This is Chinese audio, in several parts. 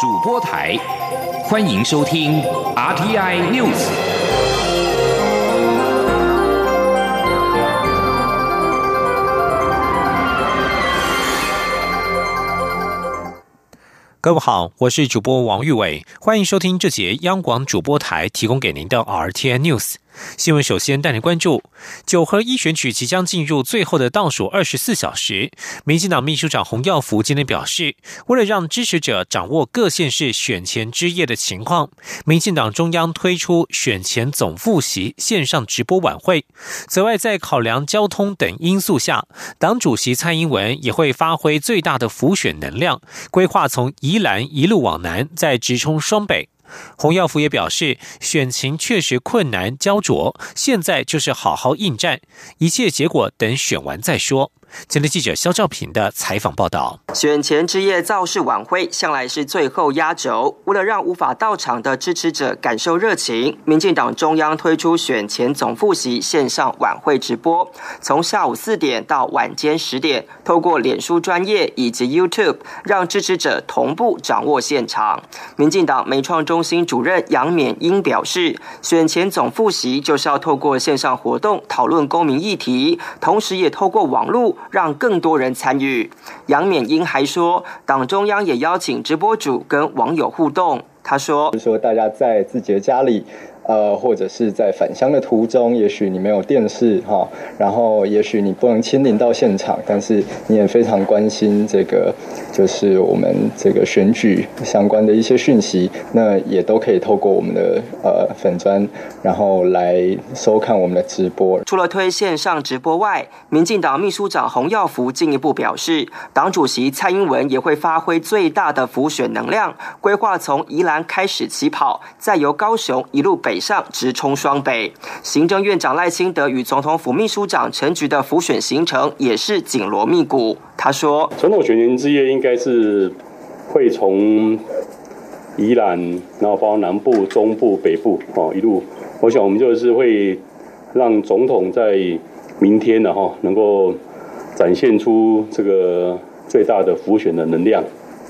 主播台，欢迎收听 RTI News。各位好，我是主播王玉伟，欢迎收听这节央广主播台提供给您的 RTI News。新闻首先带您关注九合一选举即将进入最后的倒数二十四小时。民进党秘书长洪耀福今天表示，为了让支持者掌握各县市选前之夜的情况，民进党中央推出选前总复习线上直播晚会。此外，在考量交通等因素下，党主席蔡英文也会发挥最大的浮选能量，规划从宜兰一路往南，再直冲双北。洪耀福也表示，选情确实困难焦灼，现在就是好好应战，一切结果等选完再说。前天记者肖兆平的采访报道：选前之夜造势晚会向来是最后压轴，为了让无法到场的支持者感受热情，民进党中央推出选前总复习线上晚会直播，从下午四点到晚间十点，透过脸书专业以及 YouTube，让支持者同步掌握现场。民进党美创中心主任杨勉英表示，选前总复习就是要透过线上活动讨论公民议题，同时也透过网络。让更多人参与。杨勉英还说，党中央也邀请直播主跟网友互动。他说：“说大家在自己的家里。”呃，或者是在返乡的途中，也许你没有电视哈，然后也许你不能亲临到现场，但是你也非常关心这个，就是我们这个选举相关的一些讯息，那也都可以透过我们的呃粉砖，然后来收看我们的直播。除了推线上直播外，民进党秘书长洪耀福进一步表示，党主席蔡英文也会发挥最大的浮选能量，规划从宜兰开始起跑，再由高雄一路北。北上直冲双北，行政院长赖清德与总统府秘书长陈菊的浮选行程也是紧锣密鼓。他说：“总统选前之夜应该是会从宜兰，然后包括南部、中部、北部，哦，一路。我想我们就是会让总统在明天的哈，能够展现出这个最大的浮选的能量。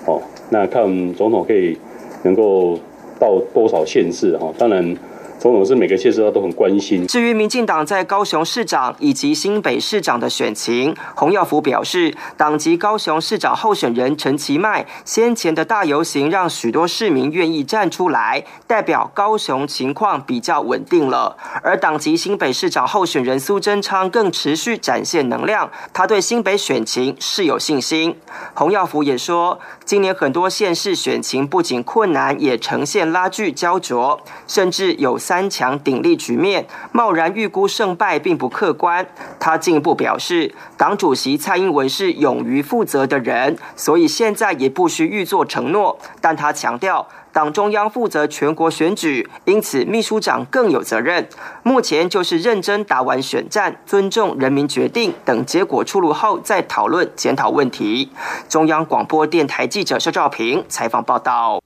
哦，那看总统可以能够到多少县市哈？当然。”总是每个县市都很关心。至于民进党在高雄市长以及新北市长的选情，洪耀福表示，党籍高雄市长候选人陈其迈先前的大游行，让许多市民愿意站出来，代表高雄情况比较稳定了。而党籍新北市长候选人苏贞昌更持续展现能量，他对新北选情是有信心。洪耀福也说，今年很多县市选情不仅困难，也呈现拉锯焦灼，甚至有三。三强鼎立局面，贸然预估胜败并不客观。他进一步表示，党主席蔡英文是勇于负责的人，所以现在也不需预作承诺。但他强调，党中央负责全国选举，因此秘书长更有责任。目前就是认真打完选战，尊重人民决定，等结果出炉后再讨论检讨问题。中央广播电台记者肖兆平采访报道。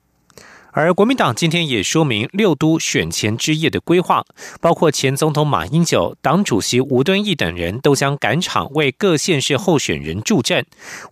而国民党今天也说明六都选前之夜的规划，包括前总统马英九、党主席吴敦义等人都将赶场为各县市候选人助阵，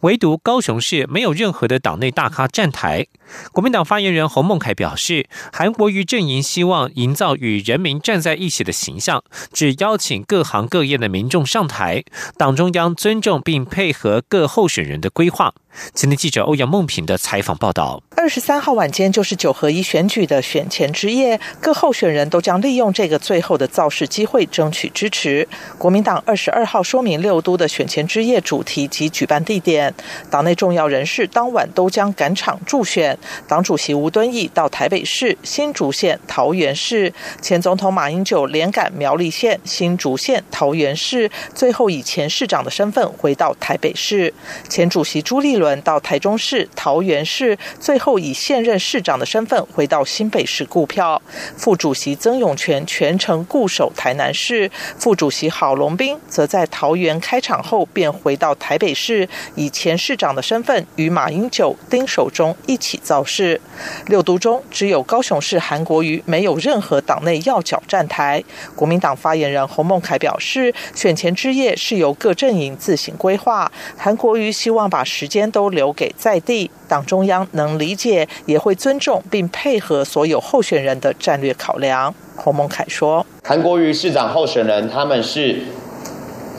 唯独高雄市没有任何的党内大咖站台。国民党发言人洪孟凯表示，韩国瑜阵营希望营造与人民站在一起的形象，只邀请各行各业的民众上台，党中央尊重并配合各候选人的规划。今天记者欧阳梦平的采访报道：二十三号晚间就是九合一选举的选前之夜，各候选人都将利用这个最后的造势机会争取支持。国民党二十二号说明六都的选前之夜主题及举办地点，党内重要人士当晚都将赶场助选。党主席吴敦义到台北市、新竹县、桃园市，前总统马英九连赶苗栗县、新竹县、桃园市，最后以前市长的身份回到台北市。前主席朱立伦。到台中市、桃园市，最后以现任市长的身份回到新北市顾票。副主席曾永权全程固守台南市，副主席郝龙斌则在桃园开场后便回到台北市，以前市长的身份与马英九、丁守中一起造势。六都中只有高雄市韩国瑜没有任何党内要角站台。国民党发言人洪孟凯表示，选前之夜是由各阵营自行规划，韩国瑜希望把时间。都留给在地党中央能理解，也会尊重并配合所有候选人的战略考量。侯孟凯说：“韩国瑜市长候选人他们是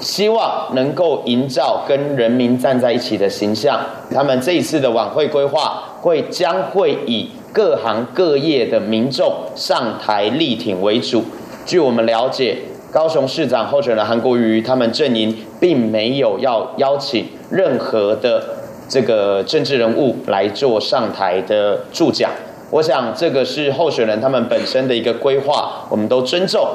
希望能够营造跟人民站在一起的形象，他们这一次的晚会规划会将会以各行各业的民众上台力挺为主。据我们了解。”高雄市长候选人韩国瑜，他们阵营并没有要邀请任何的这个政治人物来做上台的助讲。我想这个是候选人他们本身的一个规划，我们都尊重。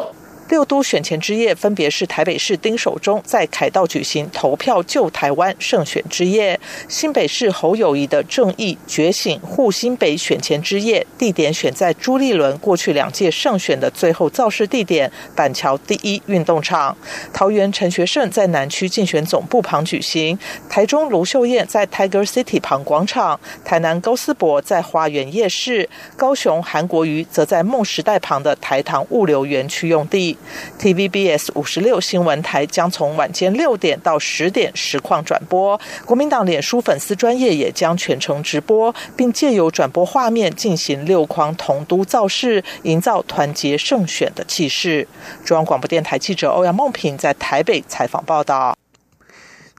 六都选前之夜，分别是台北市丁守中在凯道举行投票救台湾胜选之夜，新北市侯友谊的正义觉醒护新北选前之夜，地点选在朱立伦过去两届胜选的最后造势地点板桥第一运动场。桃园陈学圣在南区竞选总部旁举行，台中卢秀燕在 Tiger City 旁广场，台南高思博在花园夜市，高雄韩国瑜则在梦时代旁的台糖物流园区用地。TVBS 五十六新闻台将从晚间六点到十点实况转播，国民党脸书粉丝专业也将全程直播，并借由转播画面进行六框同都造势，营造团结胜选的气势。中央广播电台记者欧阳梦平在台北采访报道。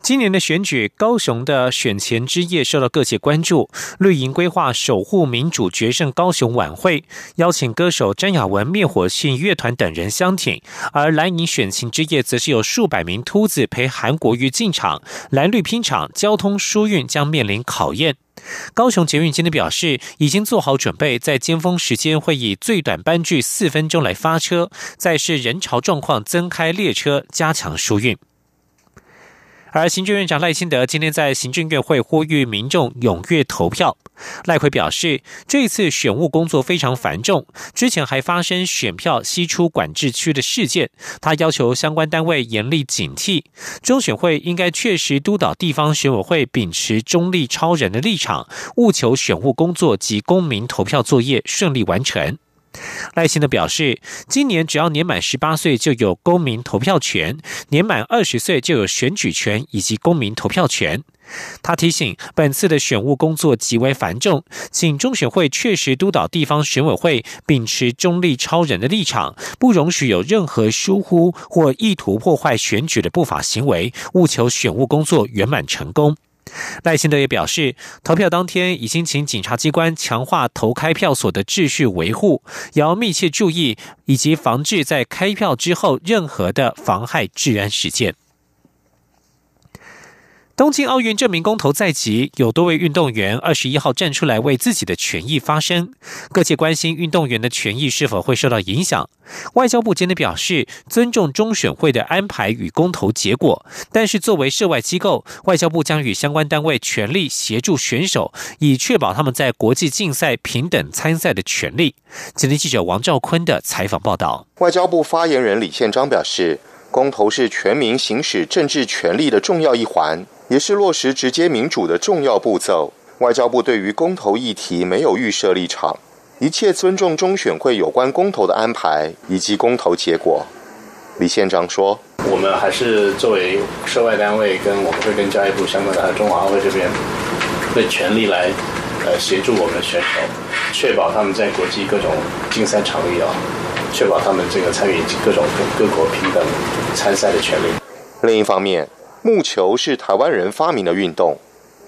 今年的选举，高雄的选前之夜受到各界关注。绿营规划守护民主决胜高雄晚会，邀请歌手詹雅文、灭火器乐团等人相挺；而蓝营选情之夜，则是有数百名秃子陪韩国瑜进场，蓝绿拼场，交通疏运将面临考验。高雄捷运今天表示，已经做好准备，在尖峰时间会以最短班距四分钟来发车，再视人潮状况增开列车，加强疏运。而行政院长赖清德今天在行政院会呼吁民众踊跃投票。赖奎表示，这次选务工作非常繁重，之前还发生选票吸出管制区的事件。他要求相关单位严厉警惕，中选会应该确实督导地方选委会秉持中立超人的立场，务求选务工作及公民投票作业顺利完成。赖清德表示，今年只要年满十八岁就有公民投票权，年满二十岁就有选举权以及公民投票权。他提醒，本次的选务工作极为繁重，请中选会确实督导地方选委会秉持中立超人的立场，不容许有任何疏忽或意图破坏选举的不法行为，务求选务工作圆满成功。赖清德也表示，投票当天已经请警察机关强化投开票所的秩序维护，也要密切注意以及防治在开票之后任何的妨害治安事件。东京奥运证明公投在即，有多位运动员二十一号站出来为自己的权益发声。各界关心运动员的权益是否会受到影响。外交部今天表示，尊重中选会的安排与公投结果，但是作为涉外机构，外交部将与相关单位全力协助选手，以确保他们在国际竞赛平等参赛的权利。今天记者王兆坤的采访报道。外交部发言人李宪章表示，公投是全民行使政治权利的重要一环。也是落实直接民主的重要步骤。外交部对于公投议题没有预设立场，一切尊重中选会有关公投的安排以及公投结果。李县长说：“我们还是作为涉外单位，跟我们会跟教育部相关的中华会这边，会全力来呃协助我们的选手，确保他们在国际各种竞赛场域啊，确保他们这个参与各种各国平等参赛的权利。另一方面。”木球是台湾人发明的运动。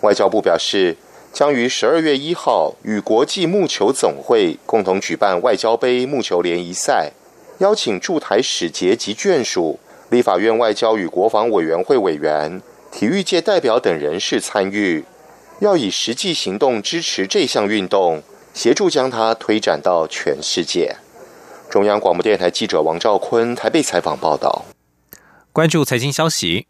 外交部表示，将于十二月一号与国际木球总会共同举办外交杯木球联谊赛，邀请驻台使节及眷属、立法院外交与国防委员会委员、体育界代表等人士参与，要以实际行动支持这项运动，协助将它推展到全世界。中央广播电台记者王兆坤台北采访报道。关注财经消息。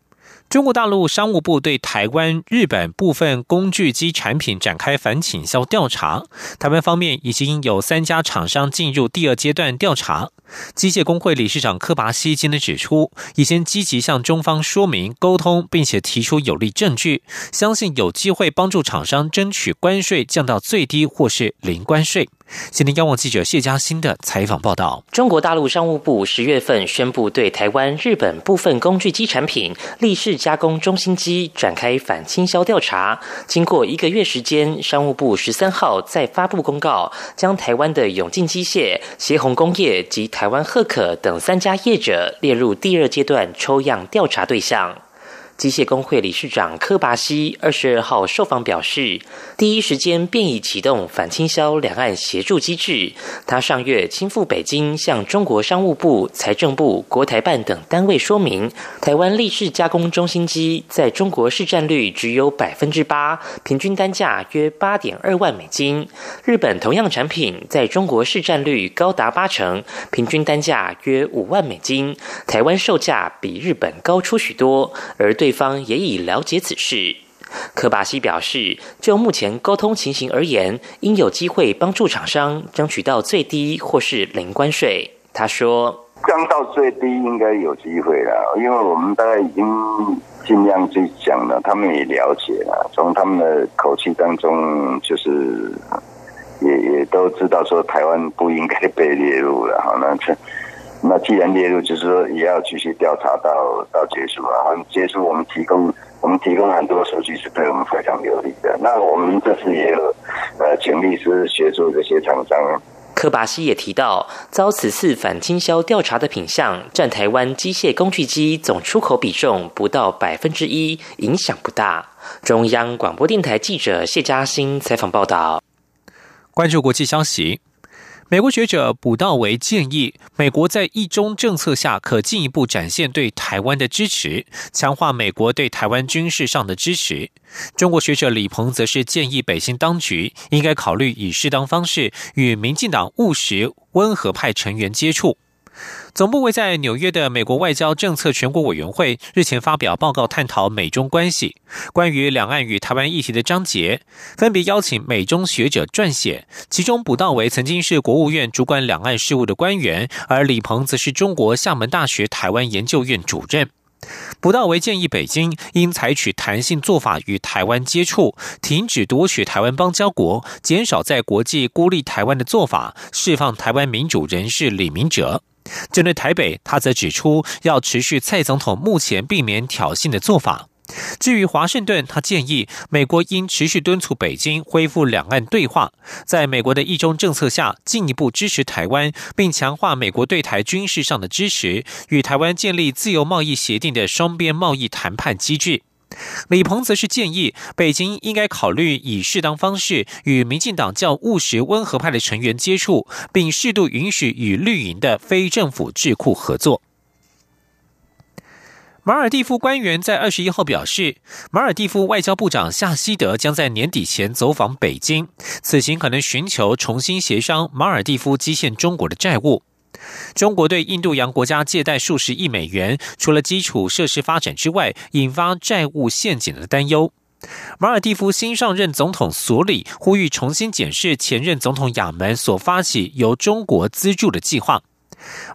中国大陆商务部对台湾、日本部分工具机产品展开反倾销调查。台湾方面已经有三家厂商进入第二阶段调查。机械工会理事长柯拔西今天指出，已经积极向中方说明沟通，并且提出有力证据，相信有机会帮助厂商争取关税降到最低或是零关税。今天，央网记者谢嘉欣的采访报道：中国大陆商务部十月份宣布对台湾、日本部分工具机产品立式加工中心机展开反倾销调查。经过一个月时间，商务部十三号再发布公告，将台湾的永进机械、协宏工业及台湾赫可等三家业者列入第二阶段抽样调查对象。机械工会理事长柯拔西二十二号受访表示，第一时间便已启动反倾销两岸协助机制。他上月亲赴北京，向中国商务部、财政部、国台办等单位说明，台湾立式加工中心机在中国市占率只有百分之八，平均单价约八点二万美金。日本同样产品在中国市占率高达八成，平均单价约五万美金，台湾售价比日本高出许多，而对。对方也已了解此事。科巴西表示，就目前沟通情形而言，应有机会帮助厂商争取到最低或是零关税。他说：“降到最低应该有机会了，因为我们大概已经尽量去讲了，他们也了解了。从他们的口气当中，就是也也都知道说台湾不应该被列入了。好，那这。”那既然列入，就是说也要继续调查到到结束啊。结束，我们提供我们提供很多数据是对我们非常有利的。那我们这次也有呃，请律师协助这些厂商。柯巴西也提到，遭此次反倾销调查的品项占台湾机械工具机总出口比重不到百分之一，影响不大。中央广播电台记者谢嘉欣采访报道。关注国际消息。美国学者卜道维建议，美国在一中政策下可进一步展现对台湾的支持，强化美国对台湾军事上的支持。中国学者李鹏则是建议北京当局应该考虑以适当方式与民进党务实温和派成员接触。总部位在纽约的美国外交政策全国委员会日前发表报告，探讨美中关系。关于两岸与台湾议题的章节，分别邀请美中学者撰写。其中，卜道维曾经是国务院主管两岸事务的官员，而李鹏则是中国厦门大学台湾研究院主任。卜道维建议北京应采取弹性做法与台湾接触，停止夺取台湾邦交国，减少在国际孤立台湾的做法，释放台湾民主人士李明哲。针对台北，他则指出要持续蔡总统目前避免挑衅的做法。至于华盛顿，他建议美国应持续敦促北京恢复两岸对话，在美国的一中政策下进一步支持台湾，并强化美国对台军事上的支持，与台湾建立自由贸易协定的双边贸易谈判机制。李鹏则是建议，北京应该考虑以适当方式与民进党较务实温和派的成员接触，并适度允许与绿营的非政府智库合作。马尔蒂夫官员在二十一号表示，马尔蒂夫外交部长夏希德将在年底前走访北京，此行可能寻求重新协商马尔蒂夫积欠中国的债务。中国对印度洋国家借贷数十亿美元，除了基础设施发展之外，引发债务陷阱的担忧。马尔蒂夫新上任总统索里呼吁重新检视前任总统亚门所发起由中国资助的计划。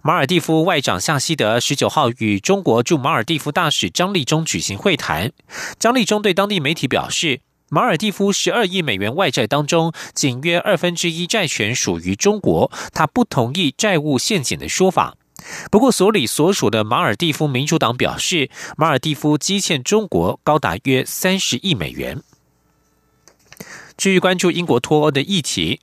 马尔蒂夫外长夏希德十九号与中国驻马尔蒂夫大使张立忠举行会谈。张立忠对当地媒体表示。马尔蒂夫十二亿美元外债当中，仅约二分之一债权属于中国。他不同意债务陷阱的说法。不过，所里所属的马尔蒂夫民主党表示，马尔蒂夫积欠中国高达约三十亿美元。至于关注英国脱欧的议题。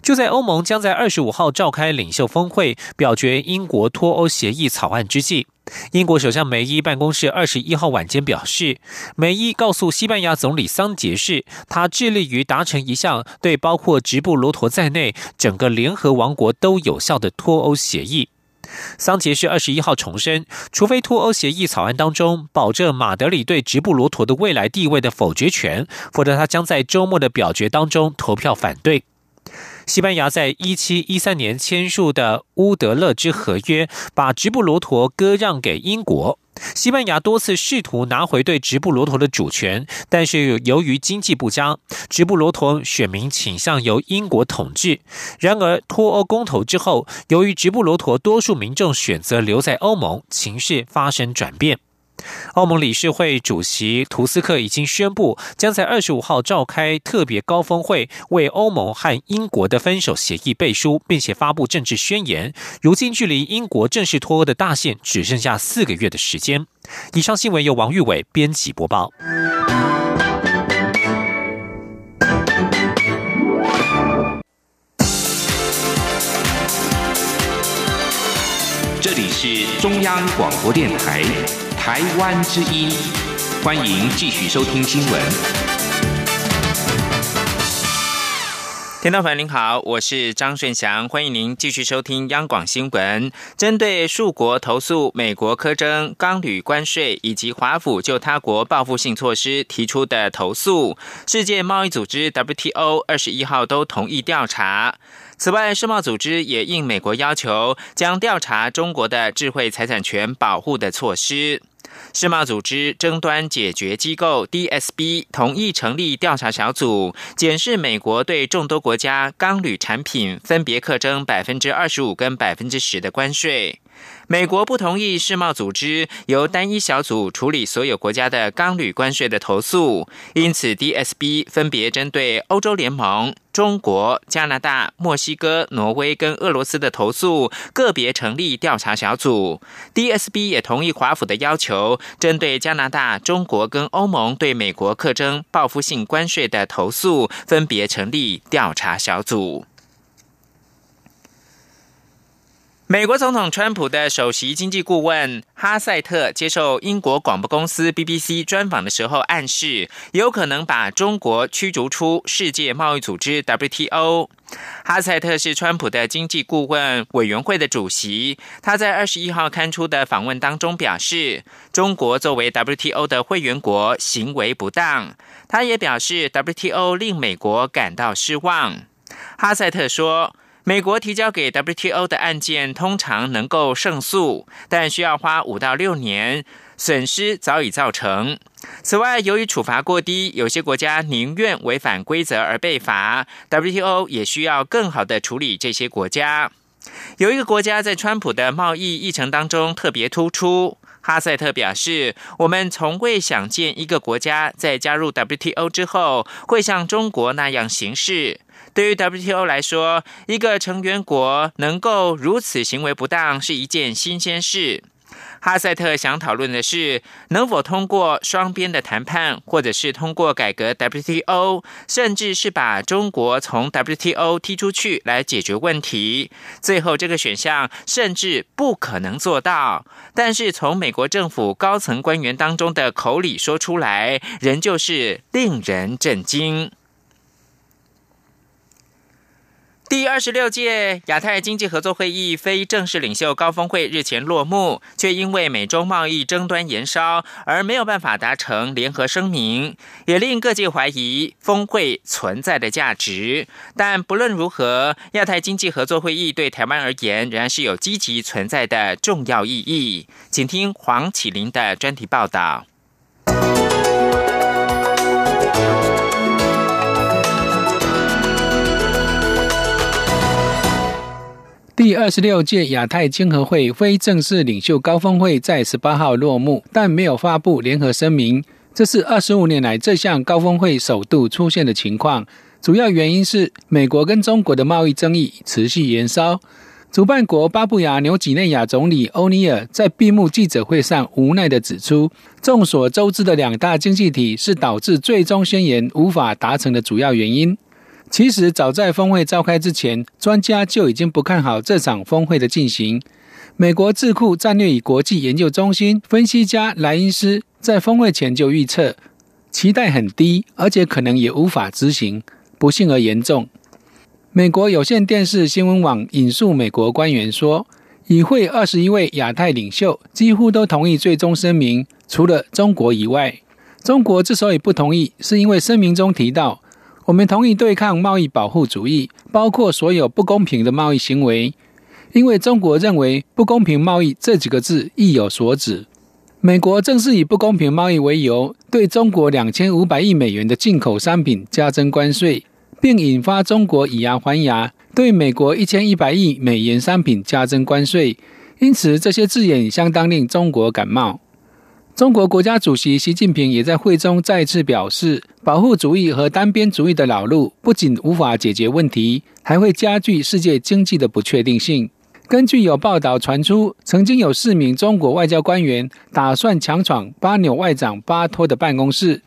就在欧盟将在二十五号召开领袖峰会，表决英国脱欧协议草案之际，英国首相梅伊办公室二十一号晚间表示，梅伊告诉西班牙总理桑杰士，他致力于达成一项对包括直布罗陀在内整个联合王国都有效的脱欧协议。桑杰士二十一号重申，除非脱欧协议草案当中保证马德里对直布罗陀的未来地位的否决权，否则他将在周末的表决当中投票反对。西班牙在一七一三年签署的乌德勒支合约，把直布罗陀割让给英国。西班牙多次试图拿回对直布罗陀的主权，但是由于经济不佳，直布罗陀选民倾向由英国统治。然而脱欧公投之后，由于直布罗陀多数民众选择留在欧盟，情势发生转变。欧盟理事会主席图斯克已经宣布，将在二十五号召开特别高峰会，为欧盟和英国的分手协议背书，并且发布政治宣言。如今距离英国正式脱欧的大限只剩下四个月的时间。以上新闻由王玉伟编辑播报。这里是中央广播电台。台湾之音，欢迎继续收听新闻。听众朋友您好，我是张顺祥，欢迎您继续收听央广新闻。针对数国投诉美国苛征钢铝关税以及华府就他国报复性措施提出的投诉，世界贸易组织 WTO 二十一号都同意调查。此外，世贸组织也应美国要求，将调查中国的智慧财产权保护的措施。世贸组织争端解决机构 DSB 同意成立调查小组，检视美国对众多国家钢铝产品分别课征百分之二十五跟百分之十的关税。美国不同意世贸组织由单一小组处理所有国家的钢铝关税的投诉，因此 DSB 分别针对欧洲联盟、中国、加拿大、墨西哥、挪威跟俄罗斯的投诉，个别成立调查小组。DSB 也同意华府的要求，针对加拿大、中国跟欧盟对美国课征报复性关税的投诉，分别成立调查小组。美国总统川普的首席经济顾问哈塞特接受英国广播公司 BBC 专访的时候，暗示有可能把中国驱逐出世界贸易组织 WTO。哈塞特是川普的经济顾问委员会的主席，他在二十一号刊出的访问当中表示，中国作为 WTO 的会员国行为不当。他也表示，WTO 令美国感到失望。哈塞特说。美国提交给 WTO 的案件通常能够胜诉，但需要花五到六年，损失早已造成。此外，由于处罚过低，有些国家宁愿违反规则而被罚。WTO 也需要更好的处理这些国家。有一个国家在川普的贸易议程当中特别突出。哈塞特表示：“我们从未想见一个国家在加入 WTO 之后会像中国那样行事。”对于 WTO 来说，一个成员国能够如此行为不当是一件新鲜事。哈塞特想讨论的是，能否通过双边的谈判，或者是通过改革 WTO，甚至是把中国从 WTO 踢出去来解决问题。最后，这个选项甚至不可能做到。但是，从美国政府高层官员当中的口里说出来，仍旧是令人震惊。第二十六届亚太经济合作会议非正式领袖高峰会日前落幕，却因为美中贸易争端延烧而没有办法达成联合声明，也令各界怀疑峰会存在的价值。但不论如何，亚太经济合作会议对台湾而言仍然是有积极存在的重要意义。请听黄启林的专题报道。第二十六届亚太经合会非正式领袖高峰会在十八号落幕，但没有发布联合声明。这是二十五年来这项高峰会首度出现的情况。主要原因是美国跟中国的贸易争议持续延烧。主办国巴布亚纽几内亚总理欧尼尔在闭幕记者会上无奈地指出，众所周知的两大经济体是导致最终宣言无法达成的主要原因。其实早在峰会召开之前，专家就已经不看好这场峰会的进行。美国智库战略与国际研究中心分析家莱因斯在峰会前就预测，期待很低，而且可能也无法执行。不幸而严重。美国有线电视新闻网引述美国官员说，与会二十一位亚太领袖几乎都同意最终声明，除了中国以外。中国之所以不同意，是因为声明中提到。我们同意对抗贸易保护主义，包括所有不公平的贸易行为，因为中国认为“不公平贸易”这几个字意有所指。美国正是以不公平贸易为由，对中国两千五百亿美元的进口商品加征关税，并引发中国以牙还牙，对美国一千一百亿美元商品加征关税。因此，这些字眼相当令中国感冒。中国国家主席习近平也在会中再次表示，保护主义和单边主义的老路不仅无法解决问题，还会加剧世界经济的不确定性。根据有报道传出，曾经有四名中国外交官员打算强闯巴纽外长巴托的办公室，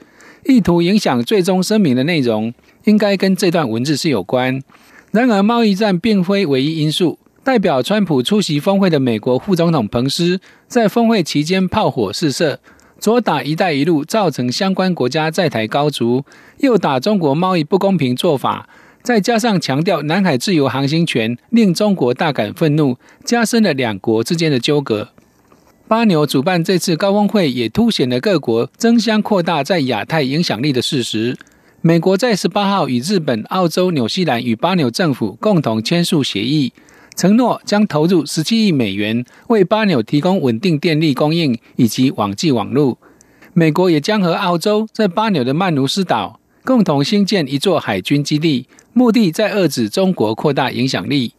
意图影响最终声明的内容，应该跟这段文字是有关。然而，贸易战并非唯一因素。代表川普出席峰会的美国副总统彭斯，在峰会期间炮火四射，左打“一带一路”，造成相关国家在台高筑；右打中国贸易不公平做法，再加上强调南海自由航行权，令中国大感愤怒，加深了两国之间的纠葛。巴纽主办这次高峰会，也凸显了各国争相扩大在亚太影响力的事实。美国在十八号与日本、澳洲、纽西兰与巴纽政府共同签署协议。承诺将投入十七亿美元为巴纽提供稳定电力供应以及网际网络。美国也将和澳洲在巴纽的曼努斯岛共同兴建一座海军基地，目的在遏制中国扩大影响力。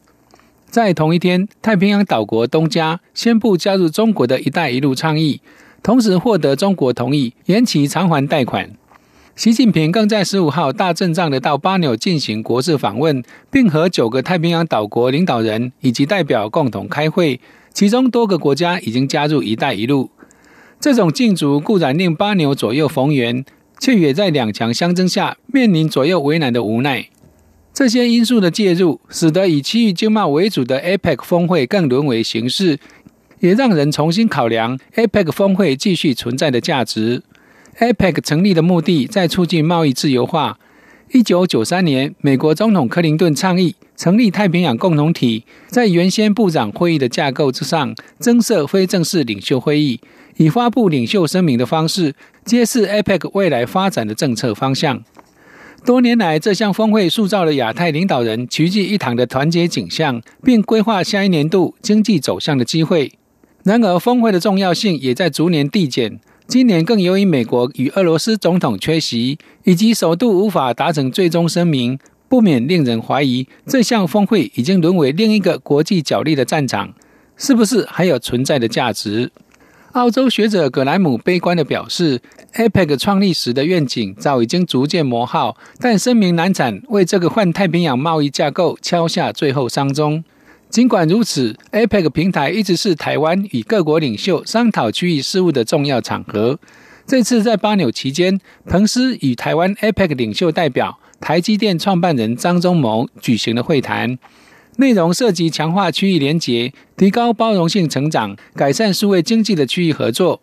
在同一天，太平洋岛国东加宣布加入中国的一带一路倡议，同时获得中国同意延期偿还贷款。习近平更在十五号大阵仗的到巴纽进行国事访问，并和九个太平洋岛国领导人以及代表共同开会，其中多个国家已经加入“一带一路”。这种竞逐固然令巴纽左右逢源，却也在两强相争下面临左右为难的无奈。这些因素的介入，使得以区域经贸为主的 APEC 峰会更沦为形式，也让人重新考量 APEC 峰会继续存在的价值。APEC 成立的目的在促进贸易自由化。一九九三年，美国总统克林顿倡议成立太平洋共同体，在原先部长会议的架构之上增设非正式领袖会议，以发布领袖声明的方式揭示 APEC 未来发展的政策方向。多年来，这项峰会塑造了亚太领导人齐聚一堂的团结景象，并规划下一年度经济走向的机会。然而，峰会的重要性也在逐年递减。今年更由于美国与俄罗斯总统缺席，以及首度无法达成最终声明，不免令人怀疑这项峰会已经沦为另一个国际角力的战场，是不是还有存在的价值？澳洲学者葛莱姆悲观地表示，APEC 创立时的愿景早已经逐渐磨耗，但声明难产，为这个泛太平洋贸易架构敲下最后丧钟。尽管如此，APEC 平台一直是台湾与各国领袖商讨区域事务的重要场合。这次在巴纽期间，彭斯与台湾 APEC 领袖代表、台积电创办人张忠谋举行了会谈，内容涉及强化区域连结、提高包容性成长、改善数位经济的区域合作。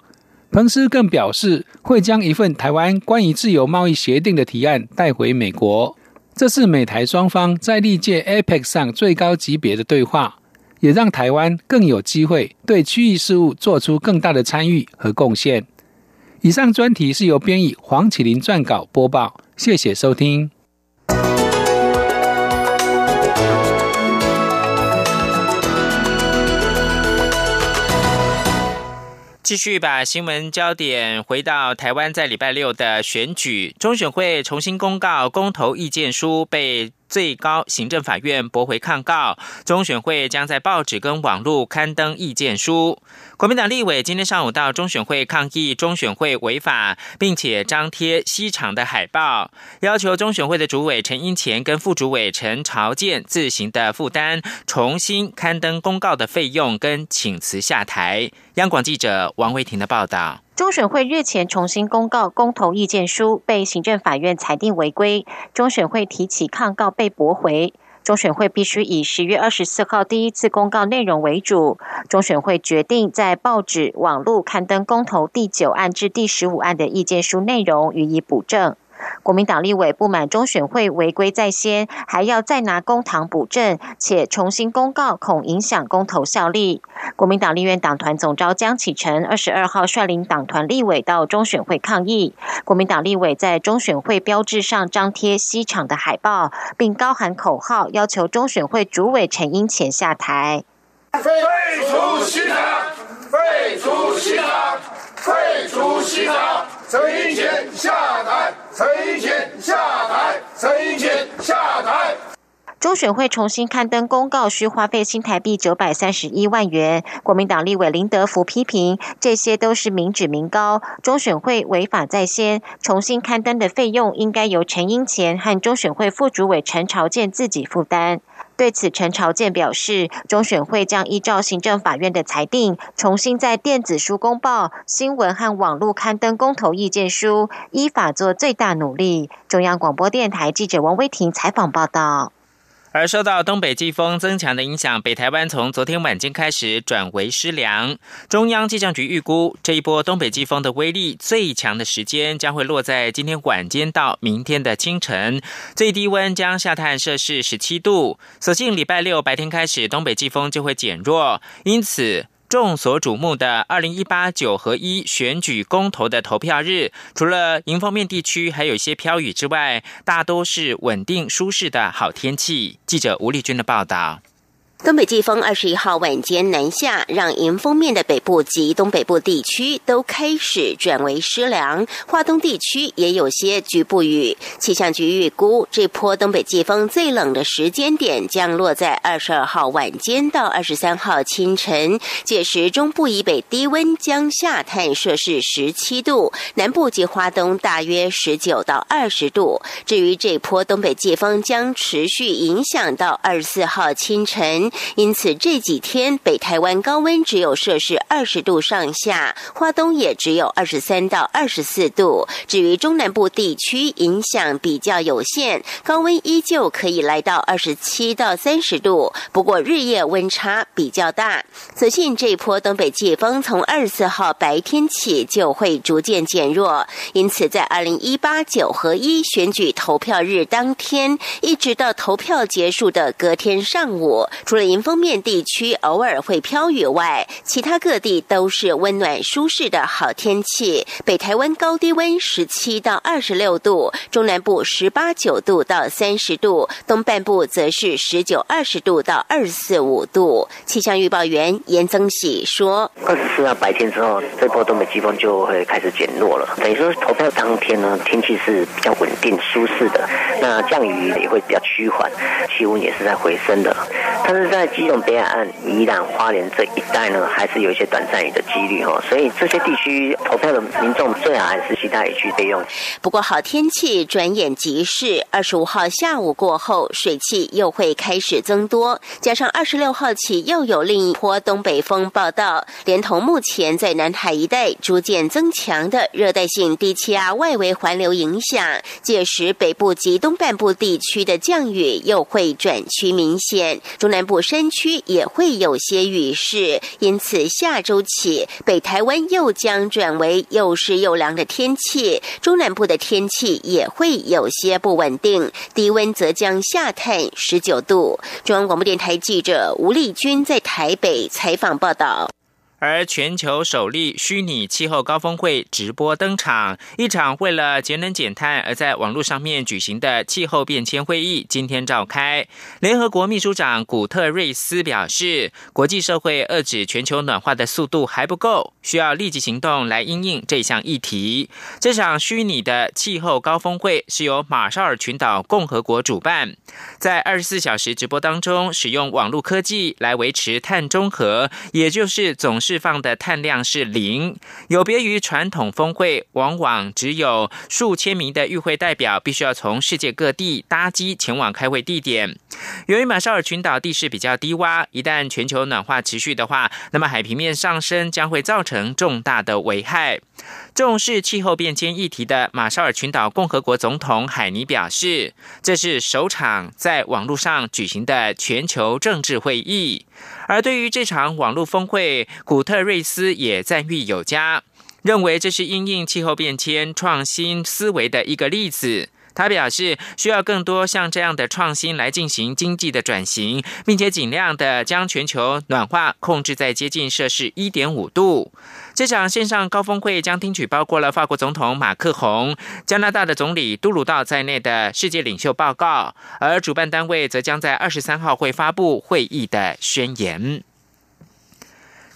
彭斯更表示，会将一份台湾关于自由贸易协定的提案带回美国。这是美台双方在历届 APEC 上最高级别的对话，也让台湾更有机会对区域事务做出更大的参与和贡献。以上专题是由编译黄启林撰稿播报，谢谢收听。继续把新闻焦点回到台湾，在礼拜六的选举，中选会重新公告公投意见书被。最高行政法院驳回抗告，中选会将在报纸跟网络刊登意见书。国民党立委今天上午到中选会抗议中选会违法，并且张贴西厂的海报，要求中选会的主委陈英前跟副主委陈朝建自行的负担重新刊登公告的费用，跟请辞下台。央广记者王维婷的报道。中选会日前重新公告公投意见书被行政法院裁定违规，中选会提起抗告被驳回。中选会必须以十月二十四号第一次公告内容为主。中选会决定在报纸、网路刊登公投第九案至第十五案的意见书内容，予以补正。国民党立委不满中选会违规在先，还要再拿公堂补正，且重新公告，恐影响公投效力。国民党立院党团总召江启臣二十二号率领党团立委到中选会抗议。国民党立委在中选会标志上张贴西厂的海报，并高喊口号，要求中选会主委陈英前下台。废除西厂！废除西厂！废除西厂！陈英前下台！陈英前下台！中选会重新刊登公告，需花费新台币九百三十一万元。国民党立委林德福批评，这些都是民脂民膏，中选会违法在先。重新刊登的费用应该由陈英前和中选会副主委陈朝建自己负担。对此，陈朝健表示，中选会将依照行政法院的裁定，重新在电子书公报、新闻和网络刊登公投意见书，依法做最大努力。中央广播电台记者王威婷采访报道。而受到东北季风增强的影响，北台湾从昨天晚间开始转为湿凉。中央气象局预估，这一波东北季风的威力最强的时间将会落在今天晚间到明天的清晨，最低温将下探摄氏十七度。所幸礼拜六白天开始，东北季风就会减弱，因此。众所瞩目的二零一八九合一选举公投的投票日，除了迎风面地区还有一些飘雨之外，大都是稳定舒适的好天气。记者吴丽君的报道。东北季风二十一号晚间南下，让迎风面的北部及东北部地区都开始转为湿凉，华东地区也有些局部雨。气象局预估，这波东北季风最冷的时间点将落在二十二号晚间到二十三号清晨，届时中部以北低温将下探摄氏十七度，南部及华东大约十九到二十度。至于这波东北季风将持续影响到二十四号清晨。因此这几天北台湾高温只有摄氏二十度上下，花东也只有二十三到二十四度。至于中南部地区，影响比较有限，高温依旧可以来到二十七到三十度，不过日夜温差比较大。所幸这波东北季风从二十四号白天起就会逐渐减弱，因此在二零一八九合一选举投票日当天，一直到投票结束的隔天上午，除了迎风面地区偶尔会飘雨外，其他各地都是温暖舒适的好天气。北台湾高低温十七到二十六度，中南部十八九度到三十度，东半部则是十九二十度到二十四五度。气象预报员严增喜说：“二十四号白天之后，这波东北季风就会开始减弱了。等于说投票当天呢，天气是比较稳定舒适的，那降雨也会比较趋缓，气温也是在回升的。但是在基隆北海岸、宜兰花莲这一带呢，还是有一些短暂雨的几率哦，所以这些地区投票的民众最好还是其他雨区备用。不过好天气转眼即逝，二十五号下午过后，水汽又会开始增多，加上二十六号起又有另一波东北风报道，连同目前在南海一带逐渐增强的热带性低气压外围环流影响，届时北部及东半部地区的降雨又会转趋明显，中南部。山区也会有些雨势，因此下周起北台湾又将转为又湿又凉的天气，中南部的天气也会有些不稳定，低温则将下探十九度。中央广播电台记者吴丽君在台北采访报道。而全球首例虚拟气候高峰会直播登场，一场为了节能减碳而在网络上面举行的气候变迁会议今天召开。联合国秘书长古特瑞斯表示，国际社会遏制全球暖化的速度还不够，需要立即行动来应应这项议题。这场虚拟的气候高峰会是由马绍尔群岛共和国主办，在二十四小时直播当中，使用网络科技来维持碳中和，也就是总。释放的碳量是零，有别于传统峰会，往往只有数千名的与会代表，必须要从世界各地搭机前往开会地点。由于马绍尔群岛地势比较低洼，一旦全球暖化持续的话，那么海平面上升将会造成重大的危害。重视气候变迁议题的马绍尔群岛共和国总统海尼表示，这是首场在网络上举行的全球政治会议。而对于这场网络峰会，古特瑞斯也赞誉有加，认为这是因应气候变迁创新思维的一个例子。他表示，需要更多像这样的创新来进行经济的转型，并且尽量的将全球暖化控制在接近摄氏一点五度。这场线上高峰会将听取包括了法国总统马克宏、加拿大的总理杜鲁道在内的世界领袖报告，而主办单位则将在二十三号会发布会议的宣言。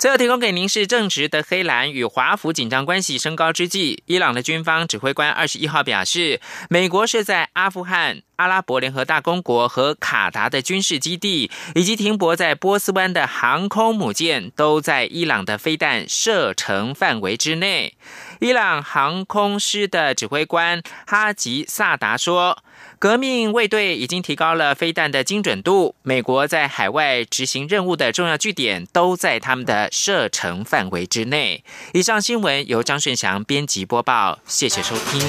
最后提供给您是正直的黑兰与华府紧张关系升高之际，伊朗的军方指挥官二十一号表示，美国是在阿富汗、阿拉伯联合大公国和卡达的军事基地，以及停泊在波斯湾的航空母舰，都在伊朗的飞弹射程范围之内。伊朗航空师的指挥官哈吉萨达说。革命卫队已经提高了飞弹的精准度。美国在海外执行任务的重要据点都在他们的射程范围之内。以上新闻由张顺祥编辑播报，谢谢收听。